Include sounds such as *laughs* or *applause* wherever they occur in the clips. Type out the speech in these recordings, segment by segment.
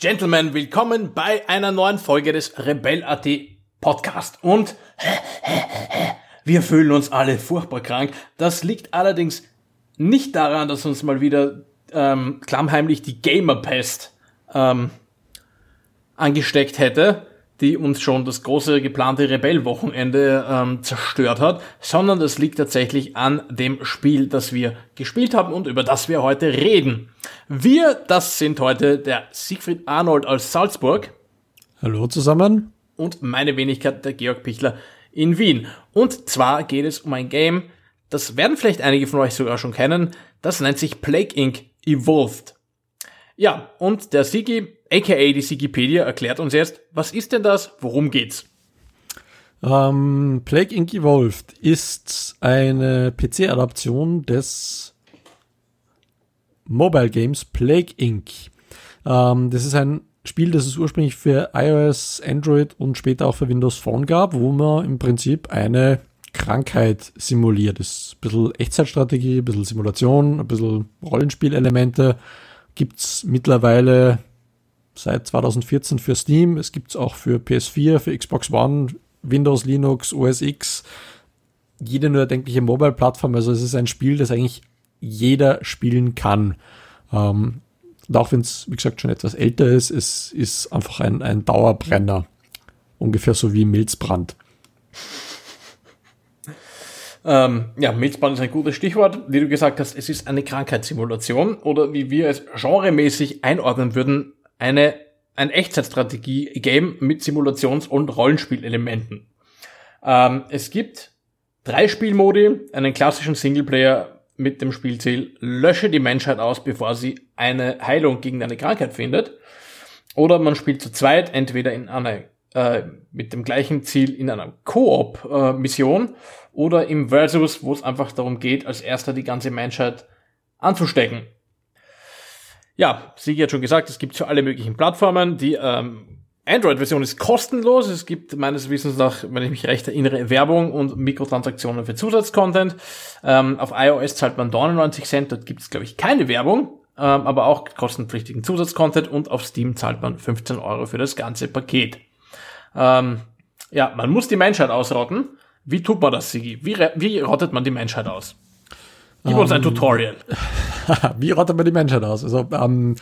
Gentlemen, willkommen bei einer neuen Folge des Rebell.at Podcast. Und wir fühlen uns alle furchtbar krank. Das liegt allerdings nicht daran, dass uns mal wieder ähm, klammheimlich die Gamerpest ähm, angesteckt hätte, die uns schon das große geplante Rebell-Wochenende ähm, zerstört hat, sondern das liegt tatsächlich an dem Spiel, das wir gespielt haben und über das wir heute reden. Wir, das sind heute der Siegfried Arnold aus Salzburg. Hallo zusammen. Und meine Wenigkeit, der Georg Pichler in Wien. Und zwar geht es um ein Game, das werden vielleicht einige von euch sogar schon kennen. Das nennt sich Plague Inc. Evolved. Ja, und der Sigi, aka die Sigipedia, erklärt uns jetzt, was ist denn das, worum geht's? Ähm, Plague Inc. Evolved ist eine PC-Adaption des Mobile Games Plague Inc. Ähm, das ist ein Spiel, das es ursprünglich für iOS, Android und später auch für Windows Phone gab, wo man im Prinzip eine Krankheit simuliert. Das ist ein bisschen Echtzeitstrategie, ein bisschen Simulation, ein bisschen Rollenspielelemente. Gibt's mittlerweile seit 2014 für Steam. Es gibt's auch für PS4, für Xbox One, Windows, Linux, OS X, jede nur erdenkliche Mobile-Plattform. Also es ist ein Spiel, das eigentlich jeder spielen kann. Ähm, und auch wenn es, wie gesagt, schon etwas älter ist, es ist einfach ein, ein Dauerbrenner. Ungefähr so wie Milzbrand. Ähm, ja, Milzbrand ist ein gutes Stichwort. Wie du gesagt hast, es ist eine Krankheitssimulation oder wie wir es genremäßig einordnen würden, eine, ein Echtzeitstrategie-Game mit Simulations- und Rollenspielelementen. Ähm, es gibt drei Spielmodi, einen klassischen Singleplayer mit dem Spielziel, lösche die Menschheit aus, bevor sie eine Heilung gegen eine Krankheit findet. Oder man spielt zu zweit, entweder in einer, äh, mit dem gleichen Ziel in einer Koop-Mission oder im Versus, wo es einfach darum geht, als erster die ganze Menschheit anzustecken. Ja, Sigi hat schon gesagt, es gibt für alle möglichen Plattformen. Die ähm, Android-Version ist kostenlos. Es gibt meines Wissens nach, wenn ich mich recht erinnere, Werbung und Mikrotransaktionen für Zusatzcontent. Ähm, auf iOS zahlt man 99 Cent, dort gibt es, glaube ich, keine Werbung, ähm, aber auch kostenpflichtigen Zusatzcontent und auf Steam zahlt man 15 Euro für das ganze Paket. Ähm, ja, man muss die Menschheit ausrotten. Wie tut man das, Sigi? Wie, wie rottet man die Menschheit aus? Gib uns ein ähm, Tutorial. *laughs* Wie rottet man die Menschheit aus? Also, ähm,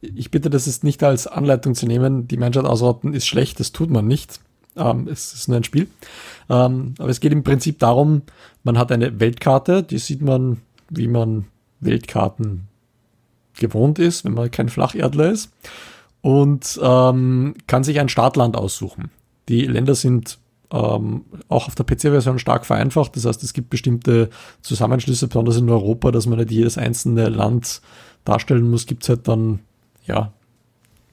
ich bitte, das ist nicht als Anleitung zu nehmen. Die Menschheit ausrotten ist schlecht, das tut man nicht. Ähm, es ist nur ein Spiel. Aber es geht im Prinzip darum, man hat eine Weltkarte, die sieht man, wie man Weltkarten gewohnt ist, wenn man kein Flacherdler ist. Und ähm, kann sich ein Startland aussuchen. Die Länder sind ähm, auch auf der PC-Version stark vereinfacht. Das heißt, es gibt bestimmte Zusammenschlüsse, besonders in Europa, dass man nicht jedes einzelne Land darstellen muss. Gibt es halt dann, ja,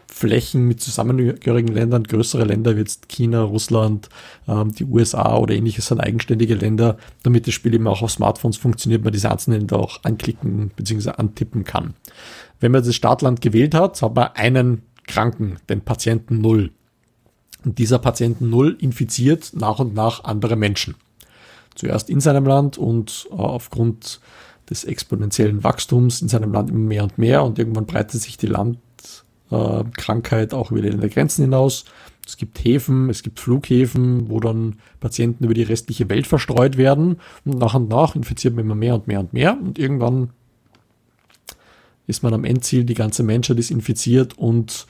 Flächen mit zusammengehörigen Ländern, größere Länder wie jetzt China, Russland, ähm, die USA oder ähnliches sind eigenständige Länder, damit das Spiel eben auch auf Smartphones funktioniert, man diese einzelnen Länder auch anklicken bzw. antippen kann. Wenn man das Startland gewählt hat, hat man einen Kranken, den Patienten Null. Und dieser Patient Null infiziert nach und nach andere Menschen. Zuerst in seinem Land und äh, aufgrund des exponentiellen Wachstums in seinem Land immer mehr und mehr und irgendwann breitet sich die Landkrankheit äh, auch über die Ländergrenzen hinaus. Es gibt Häfen, es gibt Flughäfen, wo dann Patienten über die restliche Welt verstreut werden und nach und nach infiziert man immer mehr und mehr und mehr und irgendwann ist man am Endziel, die ganze Menschheit ist infiziert und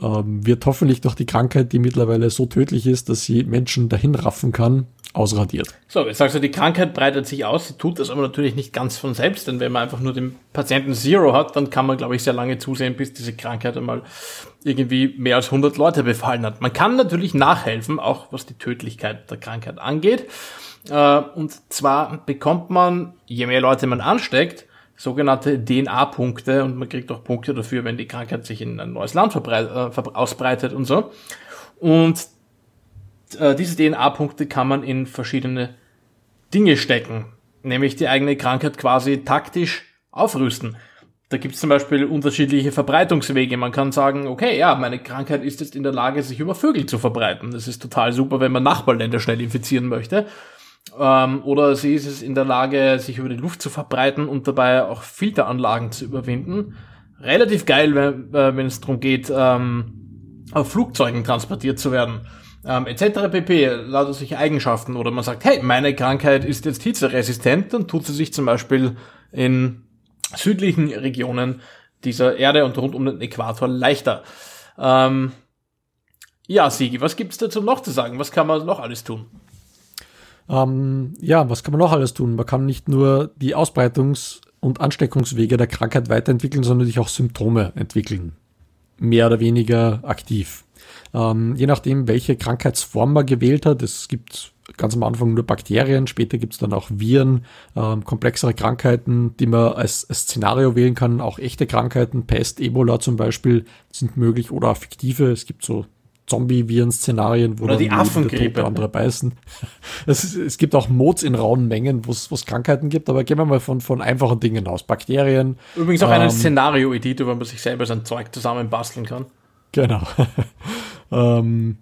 ähm, wird hoffentlich durch die Krankheit, die mittlerweile so tödlich ist, dass sie Menschen dahin raffen kann, ausradiert. So, jetzt sagst du, die Krankheit breitet sich aus, sie tut das aber natürlich nicht ganz von selbst, denn wenn man einfach nur den Patienten Zero hat, dann kann man, glaube ich, sehr lange zusehen, bis diese Krankheit einmal irgendwie mehr als 100 Leute befallen hat. Man kann natürlich nachhelfen, auch was die Tödlichkeit der Krankheit angeht. Äh, und zwar bekommt man, je mehr Leute man ansteckt, sogenannte DNA-Punkte und man kriegt auch Punkte dafür, wenn die Krankheit sich in ein neues Land äh, ausbreitet und so. Und äh, diese DNA-Punkte kann man in verschiedene Dinge stecken, nämlich die eigene Krankheit quasi taktisch aufrüsten. Da gibt es zum Beispiel unterschiedliche Verbreitungswege. Man kann sagen, okay, ja, meine Krankheit ist jetzt in der Lage, sich über Vögel zu verbreiten. Das ist total super, wenn man Nachbarländer schnell infizieren möchte. Ähm, oder sie ist es in der Lage, sich über die Luft zu verbreiten und dabei auch Filteranlagen zu überwinden. relativ geil, wenn, äh, es darum geht, ähm, auf Flugzeugen transportiert zu werden. Ähm, etc. pp. lauter sich Eigenschaften oder man sagt, hey, meine Krankheit ist jetzt hitzeresistent, dann tut sie sich zum Beispiel in südlichen Regionen dieser Erde und rund um den Äquator leichter. Ähm, ja, Sigi, was gibt's dazu noch zu sagen? Was kann man noch alles tun? Ähm, ja, was kann man noch alles tun? Man kann nicht nur die Ausbreitungs- und Ansteckungswege der Krankheit weiterentwickeln, sondern sich auch Symptome entwickeln. Mehr oder weniger aktiv. Ähm, je nachdem, welche Krankheitsform man gewählt hat, es gibt ganz am Anfang nur Bakterien, später gibt es dann auch Viren, ähm, komplexere Krankheiten, die man als, als, Szenario wählen kann, auch echte Krankheiten, Pest, Ebola zum Beispiel sind möglich oder fiktive. Es gibt so Zombie-Viren-Szenarien, wo Oder die Affengrippe. andere beißen. *laughs* Es, es, gibt auch Mods in rauen Mengen, wo es Krankheiten gibt, aber gehen wir mal von, von einfachen Dingen aus. Bakterien. Übrigens auch ähm, einen Szenario-Editor, wo man sich selber sein Zeug zusammenbasteln kann. Genau. *laughs* ähm,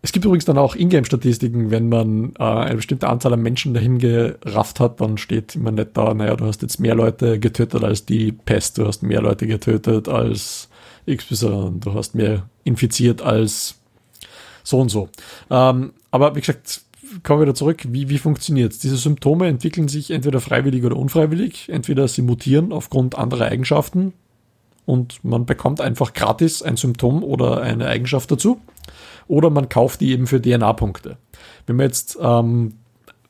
es gibt übrigens dann auch Ingame-Statistiken, wenn man äh, eine bestimmte Anzahl an Menschen dahin gerafft hat, dann steht immer nicht da, naja, du hast jetzt mehr Leute getötet als die Pest, du hast mehr Leute getötet als XY, du hast mehr infiziert als so und so. Ähm, aber wie gesagt, kommen wir wieder zurück, wie, wie funktioniert es? Diese Symptome entwickeln sich entweder freiwillig oder unfreiwillig, entweder sie mutieren aufgrund anderer Eigenschaften und man bekommt einfach gratis ein Symptom oder eine Eigenschaft dazu oder man kauft die eben für DNA-Punkte. Wenn man jetzt ähm,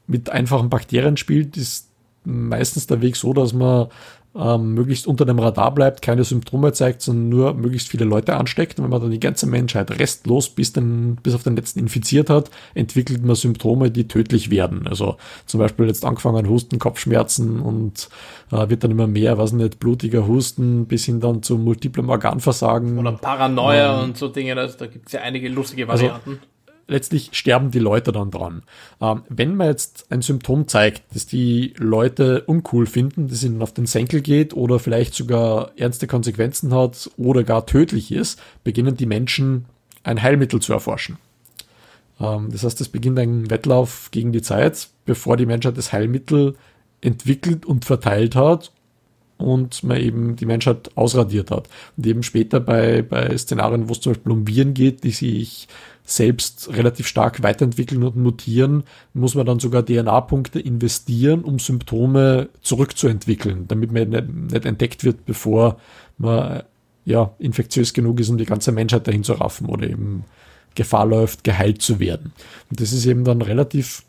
mit einfachen Bakterien spielt, ist meistens der Weg so, dass man ähm, möglichst unter dem Radar bleibt, keine Symptome zeigt, sondern nur möglichst viele Leute ansteckt. Und wenn man dann die ganze Menschheit restlos bis, den, bis auf den letzten infiziert hat, entwickelt man Symptome, die tödlich werden. Also zum Beispiel jetzt angefangen Husten, Kopfschmerzen und äh, wird dann immer mehr, was nicht, blutiger Husten bis hin dann zu multiplem Organversagen. Oder Paranoia ähm, und so Dinge, also da gibt es ja einige lustige also Varianten. Also, letztlich sterben die Leute dann dran. Ähm, wenn man jetzt ein Symptom zeigt, das die Leute uncool finden, das ihnen auf den Senkel geht oder vielleicht sogar ernste Konsequenzen hat oder gar tödlich ist, beginnen die Menschen ein Heilmittel zu erforschen. Ähm, das heißt, es beginnt ein Wettlauf gegen die Zeit, bevor die Menschheit das Heilmittel entwickelt und verteilt hat und man eben die Menschheit ausradiert hat. Und eben später bei, bei Szenarien, wo es zum Beispiel um Viren geht, die sich selbst relativ stark weiterentwickeln und mutieren, muss man dann sogar DNA-Punkte investieren, um Symptome zurückzuentwickeln, damit man nicht, nicht entdeckt wird, bevor man ja, infektiös genug ist, um die ganze Menschheit dahin zu raffen oder eben Gefahr läuft, geheilt zu werden. Und das ist eben dann relativ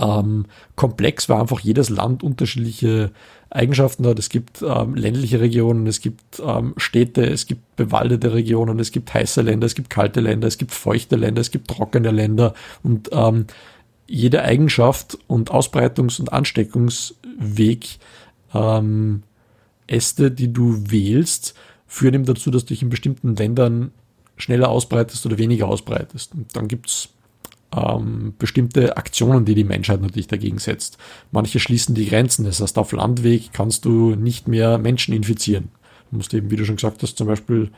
ähm, komplex, weil einfach jedes Land unterschiedliche Eigenschaften hat. Es gibt ähm, ländliche Regionen, es gibt ähm, Städte, es gibt bewaldete Regionen, es gibt heiße Länder, es gibt kalte Länder, es gibt feuchte Länder, es gibt trockene Länder und ähm, jede Eigenschaft und Ausbreitungs- und Ansteckungsweg ähm, Äste, die du wählst, führen eben dazu, dass du dich in bestimmten Ländern schneller ausbreitest oder weniger ausbreitest. Und dann gibt's ähm, bestimmte Aktionen, die die Menschheit natürlich dagegen setzt. Manche schließen die Grenzen. Das heißt, auf Landweg kannst du nicht mehr Menschen infizieren. Du musst eben, wie du schon gesagt hast, zum Beispiel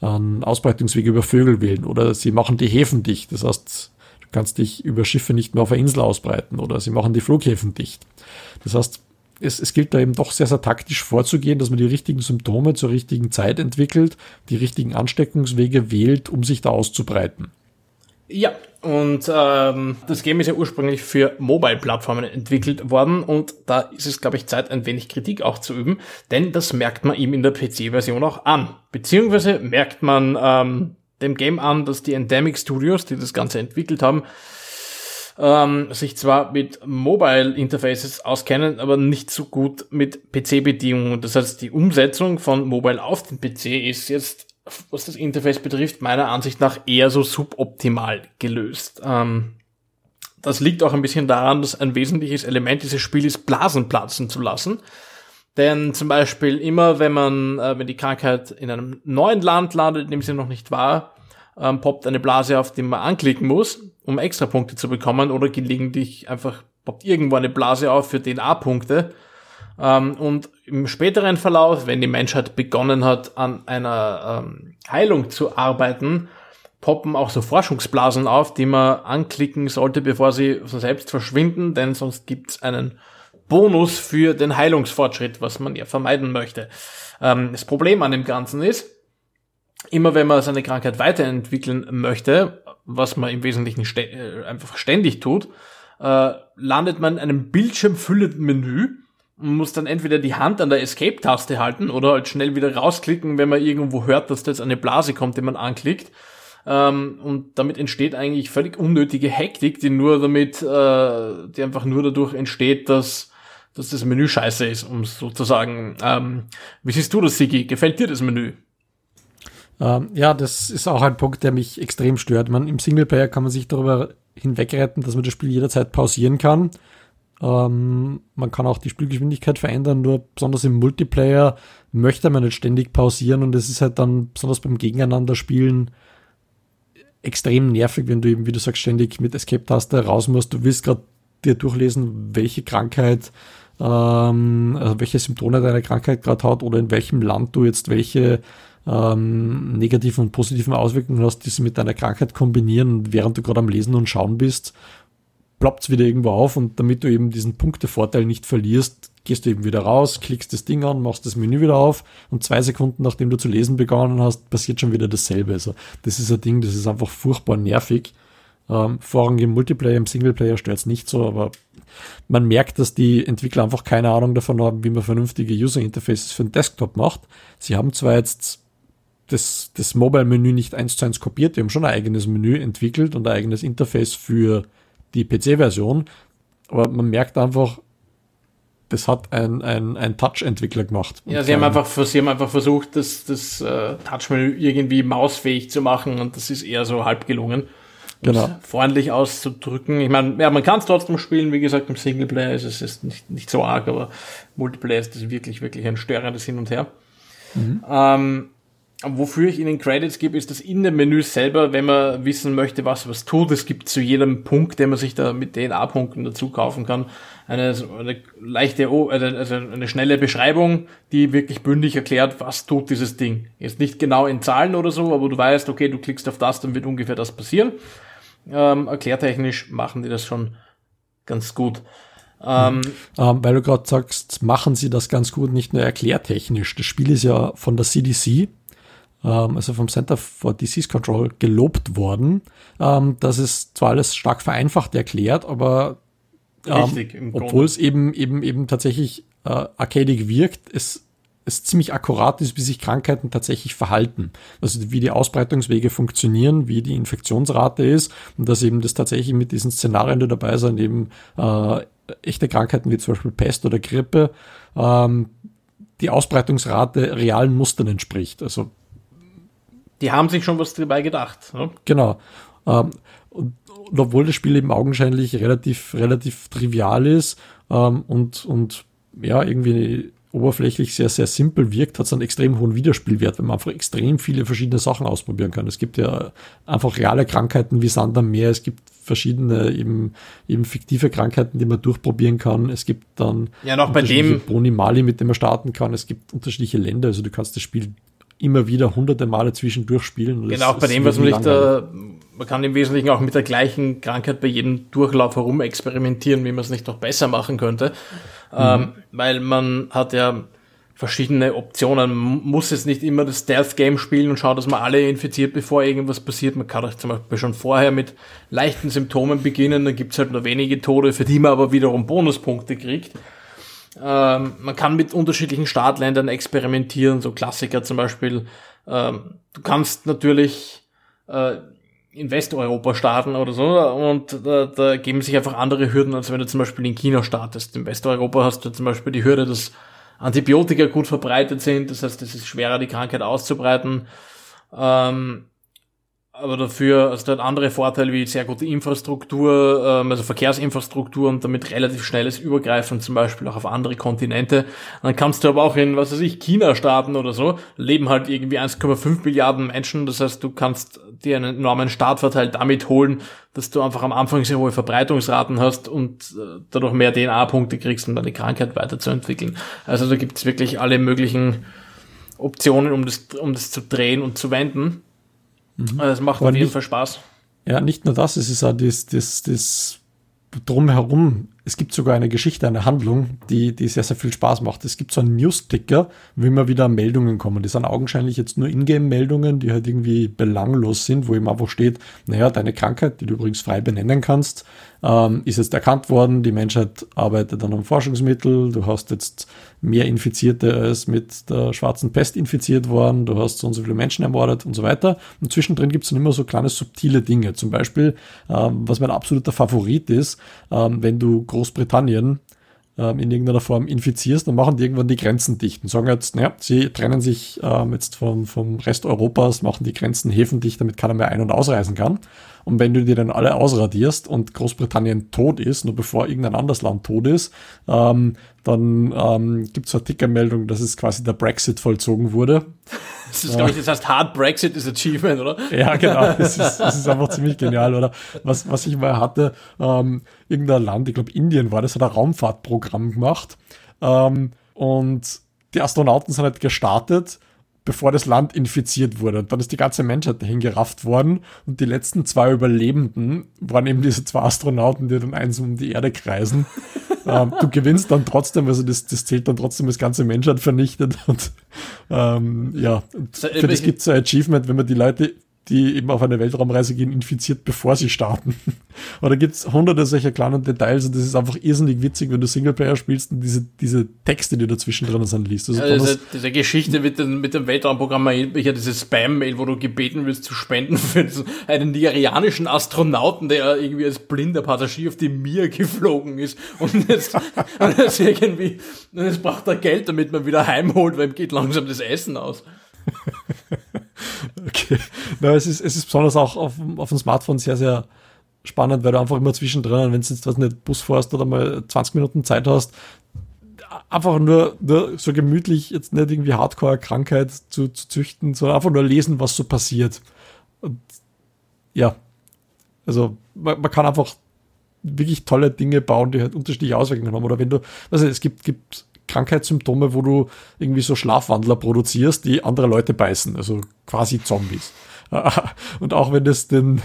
einen Ausbreitungsweg über Vögel wählen oder sie machen die Häfen dicht. Das heißt, du kannst dich über Schiffe nicht mehr auf der Insel ausbreiten oder sie machen die Flughäfen dicht. Das heißt, es, es gilt da eben doch sehr, sehr taktisch vorzugehen, dass man die richtigen Symptome zur richtigen Zeit entwickelt, die richtigen Ansteckungswege wählt, um sich da auszubreiten. Ja, und ähm, das Game ist ja ursprünglich für Mobile-Plattformen entwickelt worden und da ist es, glaube ich, Zeit, ein wenig Kritik auch zu üben, denn das merkt man ihm in der PC-Version auch an. Beziehungsweise merkt man ähm, dem Game an, dass die Endemic Studios, die das Ganze entwickelt haben, ähm, sich zwar mit Mobile Interfaces auskennen, aber nicht so gut mit PC-Bedingungen. Das heißt, die Umsetzung von Mobile auf den PC ist jetzt was das Interface betrifft, meiner Ansicht nach eher so suboptimal gelöst. Ähm, das liegt auch ein bisschen daran, dass ein wesentliches Element dieses Spiels ist, Blasen platzen zu lassen. Denn zum Beispiel immer, wenn man, äh, wenn die Krankheit in einem neuen Land landet, in dem sie noch nicht war, ähm, poppt eine Blase auf, die man anklicken muss, um extra Punkte zu bekommen, oder gelegentlich einfach poppt irgendwo eine Blase auf für DNA-Punkte ähm, und im späteren Verlauf, wenn die Menschheit begonnen hat, an einer ähm, Heilung zu arbeiten, poppen auch so Forschungsblasen auf, die man anklicken sollte, bevor sie von selbst verschwinden, denn sonst gibt es einen Bonus für den Heilungsfortschritt, was man ja vermeiden möchte. Ähm, das Problem an dem Ganzen ist, immer wenn man seine Krankheit weiterentwickeln möchte, was man im Wesentlichen äh, einfach ständig tut, äh, landet man in einem bildschirmfüllenden Menü muss dann entweder die Hand an der Escape-Taste halten oder halt schnell wieder rausklicken, wenn man irgendwo hört, dass da jetzt eine Blase kommt, die man anklickt. Ähm, und damit entsteht eigentlich völlig unnötige Hektik, die nur damit, äh, die einfach nur dadurch entsteht, dass, dass das Menü scheiße ist, um sozusagen. Ähm, wie siehst du das, Sigi? Gefällt dir das Menü? Ähm, ja, das ist auch ein Punkt, der mich extrem stört. Man, Im Singleplayer kann man sich darüber hinwegretten, dass man das Spiel jederzeit pausieren kann. Ähm, man kann auch die Spielgeschwindigkeit verändern, nur besonders im Multiplayer möchte man nicht ständig pausieren und es ist halt dann besonders beim Gegeneinander spielen extrem nervig, wenn du eben, wie du sagst, ständig mit Escape-Taste raus musst. Du willst gerade dir durchlesen, welche Krankheit, ähm, also welche Symptome deine Krankheit gerade hat oder in welchem Land du jetzt welche ähm, negativen und positiven Auswirkungen hast, die sie mit deiner Krankheit kombinieren, während du gerade am Lesen und Schauen bist, ploppt wieder irgendwo auf und damit du eben diesen Punktevorteil nicht verlierst, gehst du eben wieder raus, klickst das Ding an, machst das Menü wieder auf und zwei Sekunden nachdem du zu lesen begonnen hast, passiert schon wieder dasselbe. Also das ist ein Ding, das ist einfach furchtbar nervig. Ähm, vorrangig im Multiplayer, im Singleplayer stört es nicht so, aber man merkt, dass die Entwickler einfach keine Ahnung davon haben, wie man vernünftige User Interfaces für den Desktop macht. Sie haben zwar jetzt das, das Mobile-Menü nicht eins zu eins kopiert, die haben schon ein eigenes Menü entwickelt und ein eigenes Interface für die PC-Version, aber man merkt einfach, das hat ein, ein, ein Touch-Entwickler gemacht. Ja, sie haben, einfach, sie haben einfach versucht, das, das uh, Touch-Menü irgendwie mausfähig zu machen und das ist eher so halb gelungen. Genau. Freundlich auszudrücken. Ich meine, ja, man kann es trotzdem spielen, wie gesagt, im Singleplayer ist es ist nicht, nicht so arg, aber Multiplayer ist das wirklich, wirklich ein störendes Hin und Her. Mhm. Ähm, Wofür ich Ihnen Credits gebe, ist das in dem Menü selber, wenn man wissen möchte, was was tut. Es gibt zu jedem Punkt, den man sich da mit DNA-Punkten dazu kaufen kann, eine, eine leichte, also eine schnelle Beschreibung, die wirklich bündig erklärt, was tut dieses Ding. Jetzt nicht genau in Zahlen oder so, aber du weißt, okay, du klickst auf das, dann wird ungefähr das passieren. Ähm, erklärtechnisch machen die das schon ganz gut. Ähm, ähm, weil du gerade sagst, machen sie das ganz gut, nicht nur erklärtechnisch. Das Spiel ist ja von der CDC, also vom Center for Disease Control, gelobt worden. Ähm, das ist zwar alles stark vereinfacht erklärt, aber ähm, obwohl es eben, eben, eben tatsächlich äh, arcadic wirkt, es es ziemlich akkurat ist, wie sich Krankheiten tatsächlich verhalten. Also wie die Ausbreitungswege funktionieren, wie die Infektionsrate ist und dass eben das tatsächlich mit diesen Szenarien, die dabei sind, eben äh, echte Krankheiten wie zum Beispiel Pest oder Grippe, ähm, die Ausbreitungsrate realen Mustern entspricht. Also die haben sich schon was dabei gedacht. Ne? Genau. Ähm, und, und, obwohl das Spiel eben augenscheinlich relativ, relativ trivial ist ähm, und, und ja, irgendwie oberflächlich sehr, sehr simpel wirkt, hat es einen extrem hohen Wiederspielwert, wenn man einfach extrem viele verschiedene Sachen ausprobieren kann. Es gibt ja einfach reale Krankheiten wie Sand am Meer, es gibt verschiedene eben, eben fiktive Krankheiten, die man durchprobieren kann. Es gibt dann ja, noch bei dem Boni Mali, mit dem man starten kann. Es gibt unterschiedliche Länder, also du kannst das Spiel immer wieder hunderte Male zwischendurch spielen. Genau, auch bei dem, was man nicht, äh, man kann im Wesentlichen auch mit der gleichen Krankheit bei jedem Durchlauf herum experimentieren, wie man es nicht noch besser machen könnte. Mhm. Ähm, weil man hat ja verschiedene Optionen. Man muss jetzt nicht immer das Stealth-Game spielen und schauen, dass man alle infiziert, bevor irgendwas passiert. Man kann auch zum Beispiel schon vorher mit leichten Symptomen beginnen, dann gibt's halt nur wenige Tode, für die man aber wiederum Bonuspunkte kriegt. Ähm, man kann mit unterschiedlichen Startländern experimentieren, so Klassiker zum Beispiel. Ähm, du kannst natürlich äh, in Westeuropa starten oder so und da, da geben sich einfach andere Hürden, als wenn du zum Beispiel in China startest. In Westeuropa hast du zum Beispiel die Hürde, dass Antibiotika gut verbreitet sind, das heißt, es ist schwerer, die Krankheit auszubreiten. Ähm, aber dafür hast du halt andere Vorteile wie sehr gute Infrastruktur, ähm, also Verkehrsinfrastruktur und damit relativ schnelles Übergreifen zum Beispiel auch auf andere Kontinente. dann kannst du aber auch in, was weiß ich, China starten oder so, leben halt irgendwie 1,5 Milliarden Menschen, das heißt, du kannst dir einen enormen Startvorteil damit holen, dass du einfach am Anfang sehr hohe Verbreitungsraten hast und äh, dadurch mehr DNA-Punkte kriegst, um deine Krankheit weiterzuentwickeln. Also da gibt's wirklich alle möglichen Optionen, um das, um das zu drehen und zu wenden. Mhm. Also es macht Aber auf jeden nicht, Fall Spaß. Ja, nicht nur das, es ist auch das, das, das drumherum. es gibt sogar eine Geschichte, eine Handlung, die, die sehr, sehr viel Spaß macht. Es gibt so einen News-Ticker, wo immer wieder Meldungen kommen. Die sind augenscheinlich jetzt nur Ingame-Meldungen, die halt irgendwie belanglos sind, wo eben einfach steht, naja, deine Krankheit, die du übrigens frei benennen kannst, ähm, ist jetzt erkannt worden, die Menschheit arbeitet an einem Forschungsmittel, du hast jetzt mehr Infizierte als mit der schwarzen Pest infiziert worden, du hast so und so viele Menschen ermordet und so weiter. Und zwischendrin gibt es dann immer so kleine subtile Dinge. Zum Beispiel, ähm, was mein absoluter Favorit ist, ähm, wenn du Großbritannien ähm, in irgendeiner Form infizierst, dann machen die irgendwann die Grenzen dicht und sagen jetzt, naja, sie trennen sich ähm, jetzt vom, vom Rest Europas, machen die Grenzen häfendicht, damit keiner mehr ein- und ausreisen kann. Und wenn du die dann alle ausradierst und Großbritannien tot ist, nur bevor irgendein anderes Land tot ist, ähm, dann ähm, gibt es eine Tickermeldung, dass es quasi der Brexit vollzogen wurde. Das ist, glaube ich, das heißt Hard Brexit is Achievement, oder? Ja, genau. Das ist, das ist einfach ziemlich genial, oder? Was, was ich mal hatte, ähm, irgendein Land, ich glaube Indien war das, hat ein Raumfahrtprogramm gemacht. Ähm, und die Astronauten sind halt gestartet bevor das Land infiziert wurde. Und dann ist die ganze Menschheit dahin gerafft worden. Und die letzten zwei Überlebenden waren eben diese zwei Astronauten, die dann eins um die Erde kreisen. *laughs* ähm, du gewinnst dann trotzdem, also das, das zählt dann trotzdem das ganze Menschheit vernichtet. *laughs* Und ähm, ja, und für das gibt es ein Achievement, wenn man die Leute die eben auf eine Weltraumreise gehen, infiziert, bevor sie starten. *laughs* Oder gibt es hunderte solcher kleinen Details und das ist einfach irrsinnig witzig, wenn du Singleplayer spielst und diese, diese Texte, die dazwischen drin sind, liest. Also ja, diese, diese, Geschichte mit, den, mit dem Weltraumprogramm ja dieses Spam-Mail, wo du gebeten wirst zu spenden *laughs* für einen nigerianischen Astronauten, der irgendwie als blinder Passagier auf die Mir geflogen ist und jetzt, *laughs* und jetzt irgendwie, und jetzt braucht er Geld, damit man wieder heimholt, weil ihm geht langsam das Essen aus. Okay. Na, es ist, es ist besonders auch auf, auf dem Smartphone sehr, sehr spannend, weil du einfach immer zwischendrin, wenn du jetzt was nicht Bus fährst oder mal 20 Minuten Zeit hast, einfach nur, nur so gemütlich, jetzt nicht irgendwie Hardcore-Krankheit zu, zu züchten, sondern einfach nur lesen, was so passiert. Und ja, also man, man kann einfach wirklich tolle Dinge bauen, die halt unterschiedliche Auswirkungen haben. Oder wenn du, also es gibt, gibt Krankheitssymptome, wo du irgendwie so Schlafwandler produzierst, die andere Leute beißen, also quasi Zombies. *laughs* Und auch wenn das denn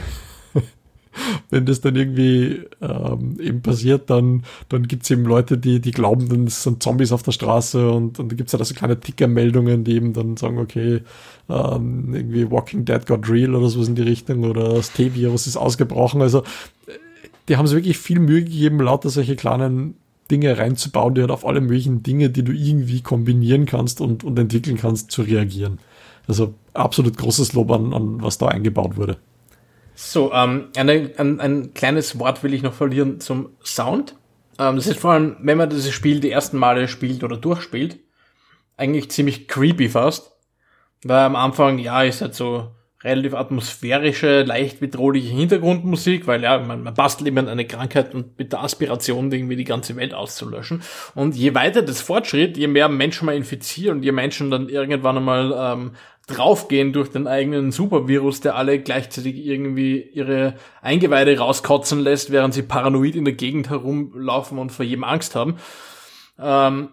*laughs* wenn das dann irgendwie ähm, eben passiert, dann, dann gibt es eben Leute, die, die glauben, dann sind Zombies auf der Straße und, und da gibt es ja halt so kleine Tickermeldungen, die eben dann sagen, okay, ähm, irgendwie Walking Dead got real oder sowas in die Richtung oder das T-Virus ist ausgebrochen. Also die haben sich wirklich viel Mühe gegeben, lauter solche kleinen Dinge reinzubauen, die halt auf alle möglichen Dinge, die du irgendwie kombinieren kannst und, und entwickeln kannst, zu reagieren. Also absolut großes Lob an, an was da eingebaut wurde. So, ähm, eine, ein, ein kleines Wort will ich noch verlieren zum Sound. Ähm, das ist vor allem, wenn man dieses Spiel die ersten Male spielt oder durchspielt, eigentlich ziemlich creepy fast. Weil am Anfang, ja, ist halt so relativ atmosphärische, leicht bedrohliche Hintergrundmusik, weil ja, man, man bastelt immer eine Krankheit und mit der Aspiration irgendwie die ganze Welt auszulöschen. Und je weiter das fortschritt, je mehr Menschen man infiziert und je Menschen dann irgendwann einmal ähm, draufgehen durch den eigenen Supervirus, der alle gleichzeitig irgendwie ihre Eingeweide rauskotzen lässt, während sie paranoid in der Gegend herumlaufen und vor jedem Angst haben. Ähm,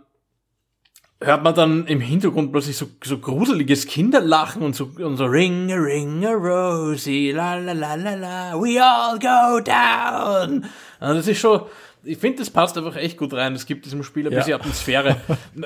hört man dann im Hintergrund plötzlich so, so gruseliges Kinderlachen und so, und so Ring, a Ring, a Rosie, la la la la la, we all go down. Und das ist schon, ich finde, das passt einfach echt gut rein. Es gibt diesem Spiel ein ja. bisschen Atmosphäre.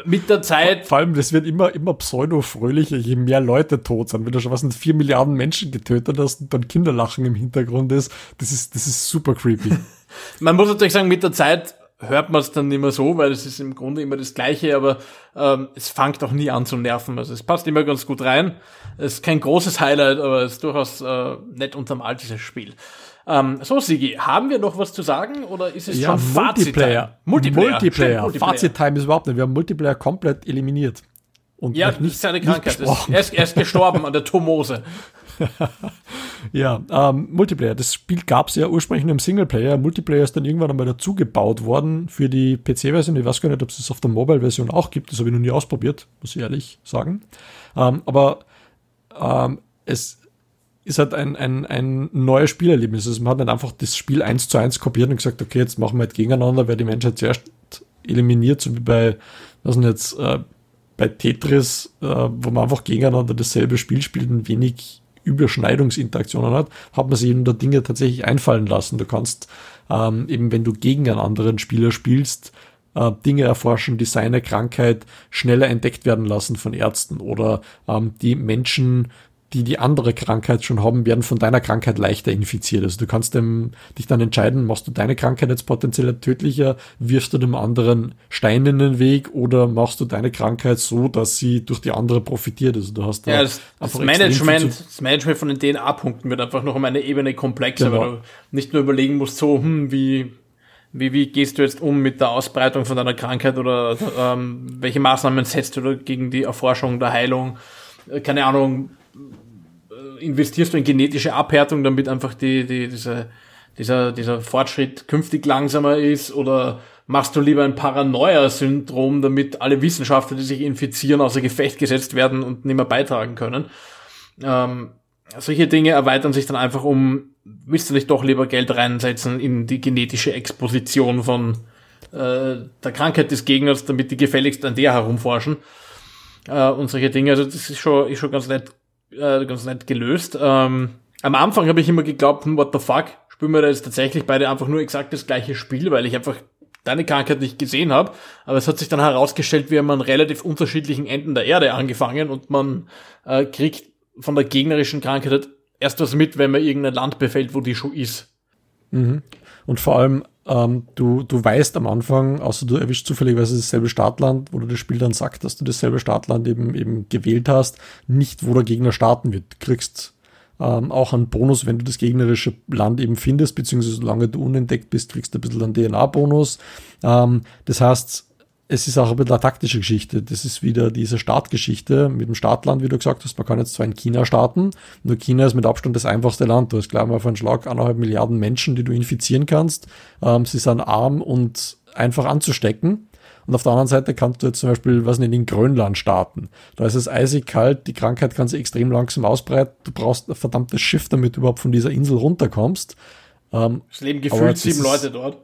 Mit der Zeit. Vor allem, das wird immer, immer pseudo-fröhlicher, je mehr Leute tot sind. Wenn du schon was mit vier Milliarden Menschen getötet hast und dann Kinderlachen im Hintergrund ist, das ist, das ist super creepy. *laughs* Man muss natürlich sagen, mit der Zeit hört man es dann mehr so, weil es ist im Grunde immer das Gleiche, aber ähm, es fängt auch nie an zu nerven. Also es passt immer ganz gut rein. Es ist kein großes Highlight, aber es ist durchaus äh, nett untermalt, dieses Spiel. Ähm, so, Sigi, haben wir noch was zu sagen oder ist es ja, schon Multiplayer. Multiplayer. Multiplayer. Multiplayer. Fazit-Time ist überhaupt nicht. Wir haben Multiplayer komplett eliminiert. Und ja, nicht, seine Krankheit. Ist, er, ist, er ist gestorben an der Tomose. *laughs* ja, ähm, Multiplayer. Das Spiel gab es ja ursprünglich nur im Singleplayer. Multiplayer ist dann irgendwann einmal dazugebaut worden für die PC-Version. Ich weiß gar nicht, ob es das auf der Mobile-Version auch gibt. Das habe ich noch nie ausprobiert, muss ich ehrlich sagen. Ähm, aber ähm, es ist halt ein, ein, ein neues Spielerlebnis. Also man hat nicht einfach das Spiel eins zu eins kopiert und gesagt, okay, jetzt machen wir halt gegeneinander, wer die Menschheit zuerst eliminiert, so wie bei, was denn jetzt, äh, bei Tetris, äh, wo man einfach gegeneinander dasselbe Spiel spielt und wenig Überschneidungsinteraktionen hat, hat man sich eben da Dinge tatsächlich einfallen lassen. Du kannst ähm, eben, wenn du gegen einen anderen Spieler spielst, äh, Dinge erforschen, die seine Krankheit schneller entdeckt werden lassen von Ärzten oder ähm, die Menschen die die andere Krankheit schon haben, werden von deiner Krankheit leichter infiziert. Also du kannst dem, dich dann entscheiden, machst du deine Krankheit jetzt potenziell tödlicher, wirfst du dem anderen Stein in den Weg oder machst du deine Krankheit so, dass sie durch die andere profitiert. Also du hast da ja, das, das Management, das Management von den DNA-Punkten wird einfach noch um eine Ebene komplexer, genau. weil du nicht nur überlegen musst, so, hm, wie, wie, wie gehst du jetzt um mit der Ausbreitung von deiner Krankheit oder ähm, welche Maßnahmen setzt du gegen die Erforschung der Heilung? Äh, keine Ahnung, investierst du in genetische Abhärtung, damit einfach die, die, diese, dieser, dieser Fortschritt künftig langsamer ist oder machst du lieber ein Paranoia-Syndrom, damit alle Wissenschaftler, die sich infizieren, außer Gefecht gesetzt werden und nicht mehr beitragen können. Ähm, solche Dinge erweitern sich dann einfach um, willst du nicht doch lieber Geld reinsetzen in die genetische Exposition von äh, der Krankheit des Gegners, damit die gefälligst an der herumforschen äh, und solche Dinge. Also das ist schon, ist schon ganz nett äh, ganz nett gelöst. Ähm, am Anfang habe ich immer geglaubt, hm, what the fuck, spielen wir da jetzt tatsächlich beide einfach nur exakt das gleiche Spiel, weil ich einfach deine Krankheit nicht gesehen habe. Aber es hat sich dann herausgestellt, wir haben an relativ unterschiedlichen Enden der Erde angefangen und man äh, kriegt von der gegnerischen Krankheit erst was mit, wenn man irgendein Land befällt, wo die schon ist. Mhm. Und vor allem ähm, du, du weißt am Anfang, außer du erwischst zufälligerweise dasselbe Startland, wo du das Spiel dann sagt, dass du dasselbe Startland eben, eben gewählt hast, nicht wo der Gegner starten wird. Du kriegst ähm, auch einen Bonus, wenn du das gegnerische Land eben findest, beziehungsweise solange du unentdeckt bist, kriegst du ein bisschen einen DNA-Bonus. Ähm, das heißt, es ist auch ein bisschen eine taktische Geschichte. Das ist wieder diese Startgeschichte mit dem Startland, wie du gesagt hast. Man kann jetzt zwar in China starten, nur China ist mit Abstand das einfachste Land. Du hast gleich mal auf einen Schlag eineinhalb Milliarden Menschen, die du infizieren kannst. Ähm, sie sind arm und einfach anzustecken. Und auf der anderen Seite kannst du jetzt zum Beispiel, was nicht, in Grönland starten. Da ist es eisig kalt, die Krankheit kann sich extrem langsam ausbreiten. Du brauchst ein verdammtes Schiff, damit du überhaupt von dieser Insel runterkommst. Ähm, es leben gefühlt sieben Leute dort.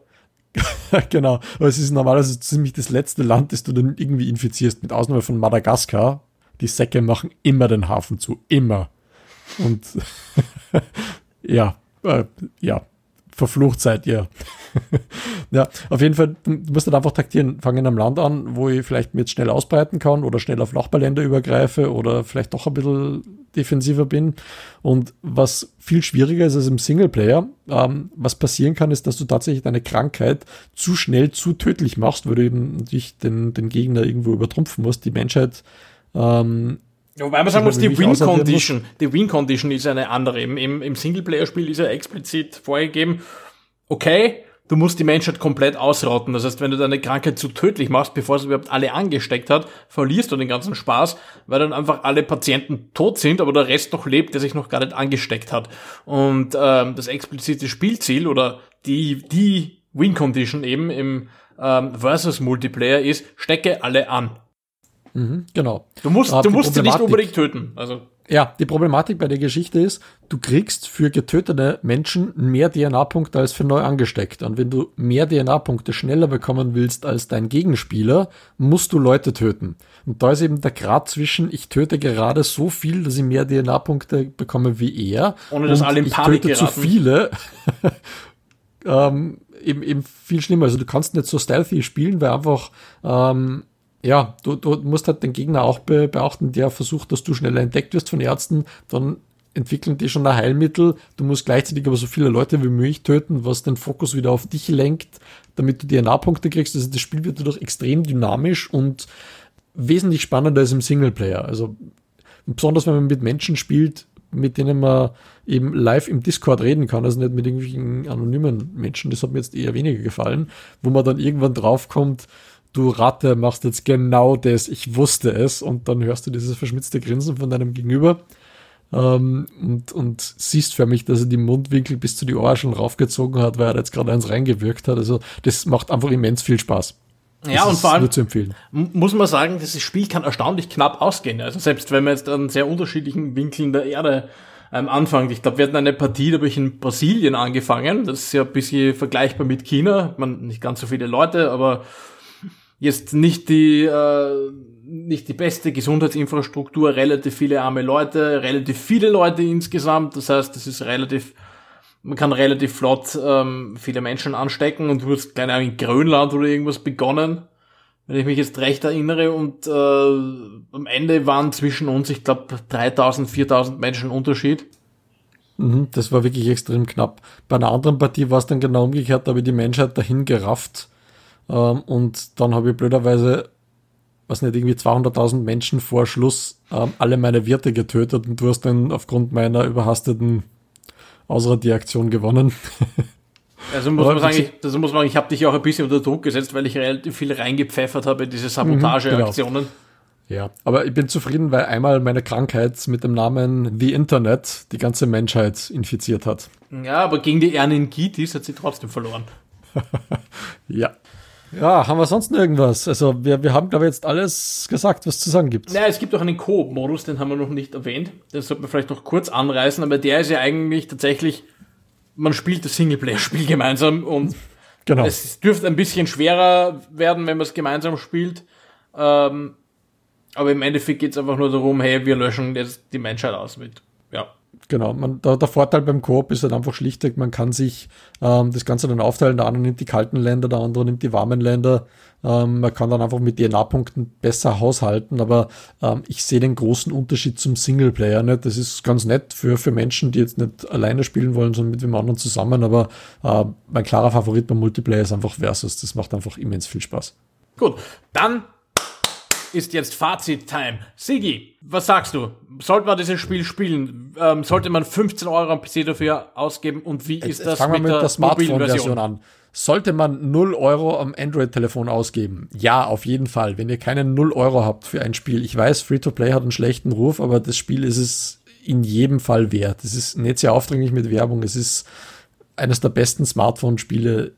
*laughs* genau. Aber es ist normalerweise ziemlich das letzte Land, das du dann irgendwie infizierst, mit Ausnahme von Madagaskar. Die Säcke machen immer den Hafen zu. Immer. Und *laughs* ja, äh, ja, verflucht seid ihr. *laughs* ja, auf jeden Fall, du musst dann einfach taktieren. Fangen in einem Land an, wo ich vielleicht mir jetzt schnell ausbreiten kann oder schnell auf Nachbarländer übergreife oder vielleicht doch ein bisschen defensiver bin. Und was viel schwieriger ist als im Singleplayer, ähm, was passieren kann, ist, dass du tatsächlich deine Krankheit zu schnell, zu tödlich machst, weil du eben natürlich den, den Gegner irgendwo übertrumpfen musst. Die Menschheit ähm, ja, wobei man sagen muss, die Win Condition, die Win Condition ist eine andere. Im, im, im Singleplayer-Spiel ist ja explizit vorgegeben, okay, du musst die Menschheit komplett ausrotten. Das heißt, wenn du deine Krankheit zu tödlich machst, bevor sie überhaupt alle angesteckt hat, verlierst du den ganzen Spaß, weil dann einfach alle Patienten tot sind, aber der Rest noch lebt, der sich noch gar nicht angesteckt hat. Und ähm, das explizite Spielziel oder die, die Win-Condition eben im ähm, Versus Multiplayer ist, stecke alle an. Mhm, genau. Du musst, du musst sie nicht unbedingt töten. Also. Ja, die Problematik bei der Geschichte ist, du kriegst für getötete Menschen mehr DNA-Punkte als für neu angesteckt. Und wenn du mehr DNA-Punkte schneller bekommen willst als dein Gegenspieler, musst du Leute töten. Und da ist eben der Grad zwischen, ich töte gerade so viel, dass ich mehr DNA-Punkte bekomme wie er. Ohne dass alle in Panik ich töte geraten. zu viele. *laughs* ähm, eben, eben viel schlimmer. Also du kannst nicht so stealthy spielen, weil einfach ähm, ja, du, du musst halt den Gegner auch be beachten, der versucht, dass du schneller entdeckt wirst von Ärzten, dann entwickeln die schon ein Heilmittel. Du musst gleichzeitig aber so viele Leute wie möglich töten, was den Fokus wieder auf dich lenkt, damit du DNA-Punkte kriegst. Also das Spiel wird dadurch extrem dynamisch und wesentlich spannender als im Singleplayer. Also besonders wenn man mit Menschen spielt, mit denen man eben live im Discord reden kann, also nicht mit irgendwelchen anonymen Menschen. Das hat mir jetzt eher weniger gefallen, wo man dann irgendwann draufkommt, du Ratte machst jetzt genau das, ich wusste es und dann hörst du dieses verschmitzte Grinsen von deinem Gegenüber ähm, und, und siehst für mich, dass er die Mundwinkel bis zu die Ohren schon raufgezogen hat, weil er jetzt gerade eins reingewirkt hat. Also das macht einfach immens viel Spaß. Das ja, und vor allem muss man sagen, dieses Spiel kann erstaunlich knapp ausgehen. Also selbst wenn man jetzt an sehr unterschiedlichen Winkeln der Erde ähm, anfängt. Ich glaube, wir hatten eine Partie, da habe ich in Brasilien angefangen. Das ist ja ein bisschen vergleichbar mit China. Man, nicht ganz so viele Leute, aber jetzt nicht die, äh, nicht die beste Gesundheitsinfrastruktur, relativ viele arme Leute, relativ viele Leute insgesamt. Das heißt, es ist relativ, man kann relativ flott ähm, viele Menschen anstecken und du hast, keine Ahnung, in Grönland oder irgendwas begonnen, wenn ich mich jetzt recht erinnere. Und äh, am Ende waren zwischen uns, ich glaube, 3000, 4000 Menschen Unterschied. Mhm, das war wirklich extrem knapp. Bei einer anderen Partie war es dann genau umgekehrt, da habe ich die Menschheit dahin gerafft. Ähm, und dann habe ich blöderweise, was nicht, irgendwie 200.000 Menschen vor Schluss ähm, alle meine Wirte getötet und du hast dann aufgrund meiner überhasteten Ausradieraktion gewonnen. *laughs* Also muss man sagen, ich, das muss man, ich habe dich auch ein bisschen unter Druck gesetzt, weil ich relativ viel reingepfeffert habe in diese Sabotageaktionen. Mhm, genau. Ja, aber ich bin zufrieden, weil einmal meine Krankheit mit dem Namen The Internet die ganze Menschheit infiziert hat. Ja, aber gegen die Erningitis hat sie trotzdem verloren. *laughs* ja. Ja, haben wir sonst noch irgendwas? Also wir, wir haben, glaube ich, jetzt alles gesagt, was zu sagen gibt. Ja, es gibt auch einen Coop-Modus, den haben wir noch nicht erwähnt. Den sollte man vielleicht noch kurz anreißen, aber der ist ja eigentlich tatsächlich, man spielt das Singleplayer-Spiel gemeinsam und genau. es dürfte ein bisschen schwerer werden, wenn man es gemeinsam spielt. Ähm, aber im Endeffekt geht es einfach nur darum, hey, wir löschen jetzt die Menschheit aus mit. Ja. Genau, man, der, der Vorteil beim Koop ist halt einfach schlichtweg, man kann sich ähm, das Ganze dann aufteilen. Der eine nimmt die kalten Länder, der andere nimmt die warmen Länder. Ähm, man kann dann einfach mit DNA-Punkten besser haushalten, aber ähm, ich sehe den großen Unterschied zum Singleplayer nicht. Das ist ganz nett für, für Menschen, die jetzt nicht alleine spielen wollen, sondern mit dem anderen zusammen, aber äh, mein klarer Favorit beim Multiplayer ist einfach Versus. Das macht einfach immens viel Spaß. Gut, dann ist jetzt Fazit-Time. Sigi, was sagst du? Sollte man dieses Spiel spielen? Ähm, sollte man 15 Euro am PC dafür ausgeben? Und wie ist das fangen mit, wir mit der, der Smartphone-Version an? Sollte man 0 Euro am Android-Telefon ausgeben? Ja, auf jeden Fall. Wenn ihr keine 0 Euro habt für ein Spiel. Ich weiß, Free-to-Play hat einen schlechten Ruf, aber das Spiel ist es in jedem Fall wert. Es ist nicht sehr aufdringlich mit Werbung. Es ist eines der besten Smartphone-Spiele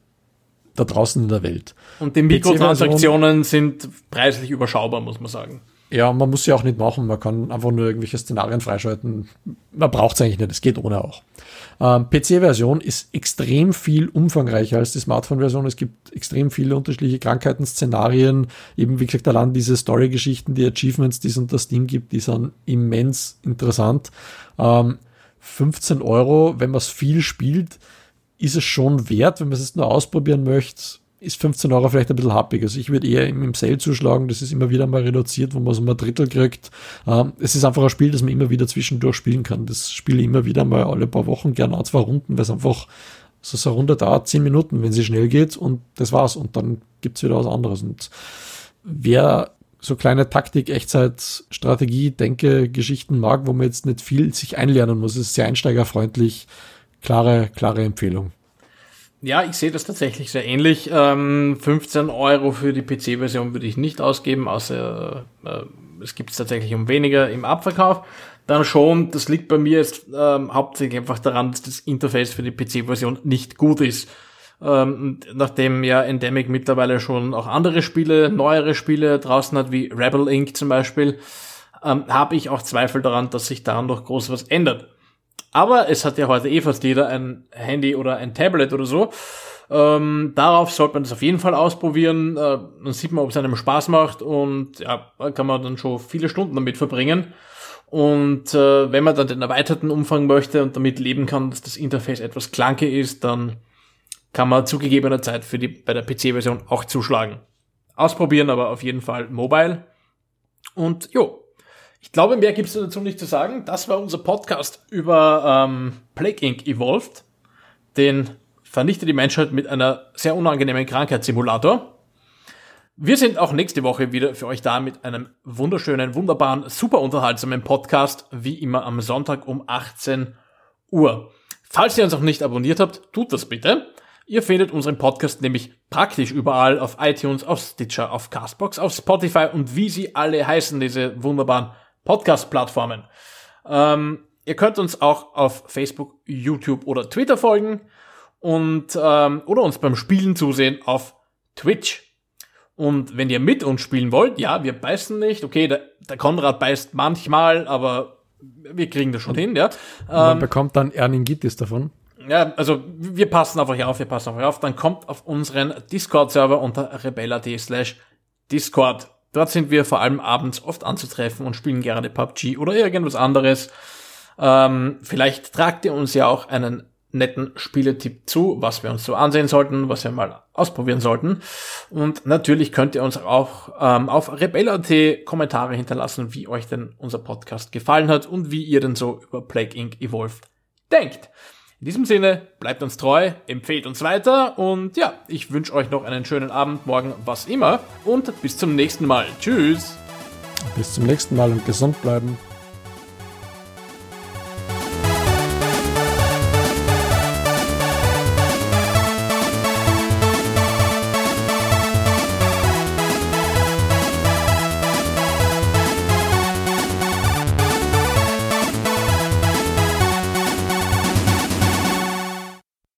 da draußen in der Welt. Und die Mikrotransaktionen sind preislich überschaubar, muss man sagen. Ja, man muss sie auch nicht machen. Man kann einfach nur irgendwelche Szenarien freischalten. Man braucht es eigentlich nicht. Es geht ohne auch. Ähm, PC-Version ist extrem viel umfangreicher als die Smartphone-Version. Es gibt extrem viele unterschiedliche Krankheiten, Szenarien. Eben, wie gesagt, allein diese Story-Geschichten, die Achievements, die es unter Steam gibt, die sind immens interessant. Ähm, 15 Euro, wenn man es viel spielt, ist es schon wert, wenn man es nur ausprobieren möchte, ist 15 Euro vielleicht ein bisschen happig. Also ich würde eher im, Sale zuschlagen, das ist immer wieder mal reduziert, wo man so mal Drittel kriegt. Ähm, es ist einfach ein Spiel, das man immer wieder zwischendurch spielen kann. Das spiele ich immer wieder mal alle paar Wochen, gerne zwei Runden, weil es einfach so, so eine Runde dauert, 10 Minuten, wenn sie schnell geht und das war's. Und dann gibt's wieder was anderes. Und wer so kleine Taktik, Echtzeit, Strategie, Denke, Geschichten mag, wo man jetzt nicht viel sich einlernen muss, ist sehr einsteigerfreundlich klare, klare Empfehlung. Ja, ich sehe das tatsächlich sehr ähnlich. Ähm, 15 Euro für die PC-Version würde ich nicht ausgeben, außer äh, es gibt es tatsächlich um weniger im Abverkauf. Dann schon, das liegt bei mir jetzt ähm, hauptsächlich einfach daran, dass das Interface für die PC-Version nicht gut ist. Ähm, nachdem ja Endemic mittlerweile schon auch andere Spiele, neuere Spiele draußen hat, wie Rebel Inc. zum Beispiel, ähm, habe ich auch Zweifel daran, dass sich daran noch groß was ändert. Aber es hat ja heute eh fast jeder ein Handy oder ein Tablet oder so. Ähm, darauf sollte man das auf jeden Fall ausprobieren. Äh, dann sieht man, ob es einem Spaß macht und ja, kann man dann schon viele Stunden damit verbringen. Und äh, wenn man dann den erweiterten Umfang möchte und damit leben kann, dass das Interface etwas klanke ist, dann kann man zu gegebener Zeit für die bei der PC-Version auch zuschlagen. Ausprobieren aber auf jeden Fall mobile. Und jo, ich glaube, mehr gibt es dazu nicht zu sagen. Das war unser Podcast über ähm, Plague Inc. Evolved. Den vernichtet die Menschheit mit einer sehr unangenehmen Krankheitssimulator. Wir sind auch nächste Woche wieder für euch da mit einem wunderschönen, wunderbaren, super unterhaltsamen Podcast, wie immer am Sonntag um 18 Uhr. Falls ihr uns noch nicht abonniert habt, tut das bitte. Ihr findet unseren Podcast nämlich praktisch überall auf iTunes, auf Stitcher, auf Castbox, auf Spotify und wie sie alle heißen, diese wunderbaren Podcast-Plattformen. Ähm, ihr könnt uns auch auf Facebook, YouTube oder Twitter folgen und ähm, oder uns beim Spielen zusehen auf Twitch. Und wenn ihr mit uns spielen wollt, ja, wir beißen nicht. Okay, der, der Konrad beißt manchmal, aber wir kriegen das schon hin, ja. Man ähm, bekommt dann Erningitis davon. Ja, also wir passen auf euch auf, wir passen auf euch auf. Dann kommt auf unseren Discord-Server unter rebella.d slash Discord Dort sind wir vor allem abends oft anzutreffen und spielen gerne PUBG oder irgendwas anderes. Ähm, vielleicht tragt ihr uns ja auch einen netten Spieletipp zu, was wir uns so ansehen sollten, was wir mal ausprobieren sollten. Und natürlich könnt ihr uns auch ähm, auf Rebell.at Kommentare hinterlassen, wie euch denn unser Podcast gefallen hat und wie ihr denn so über Plague Inc. Evolved denkt. In diesem Sinne, bleibt uns treu, empfehlt uns weiter und ja, ich wünsche euch noch einen schönen Abend, morgen, was immer und bis zum nächsten Mal. Tschüss. Bis zum nächsten Mal und gesund bleiben.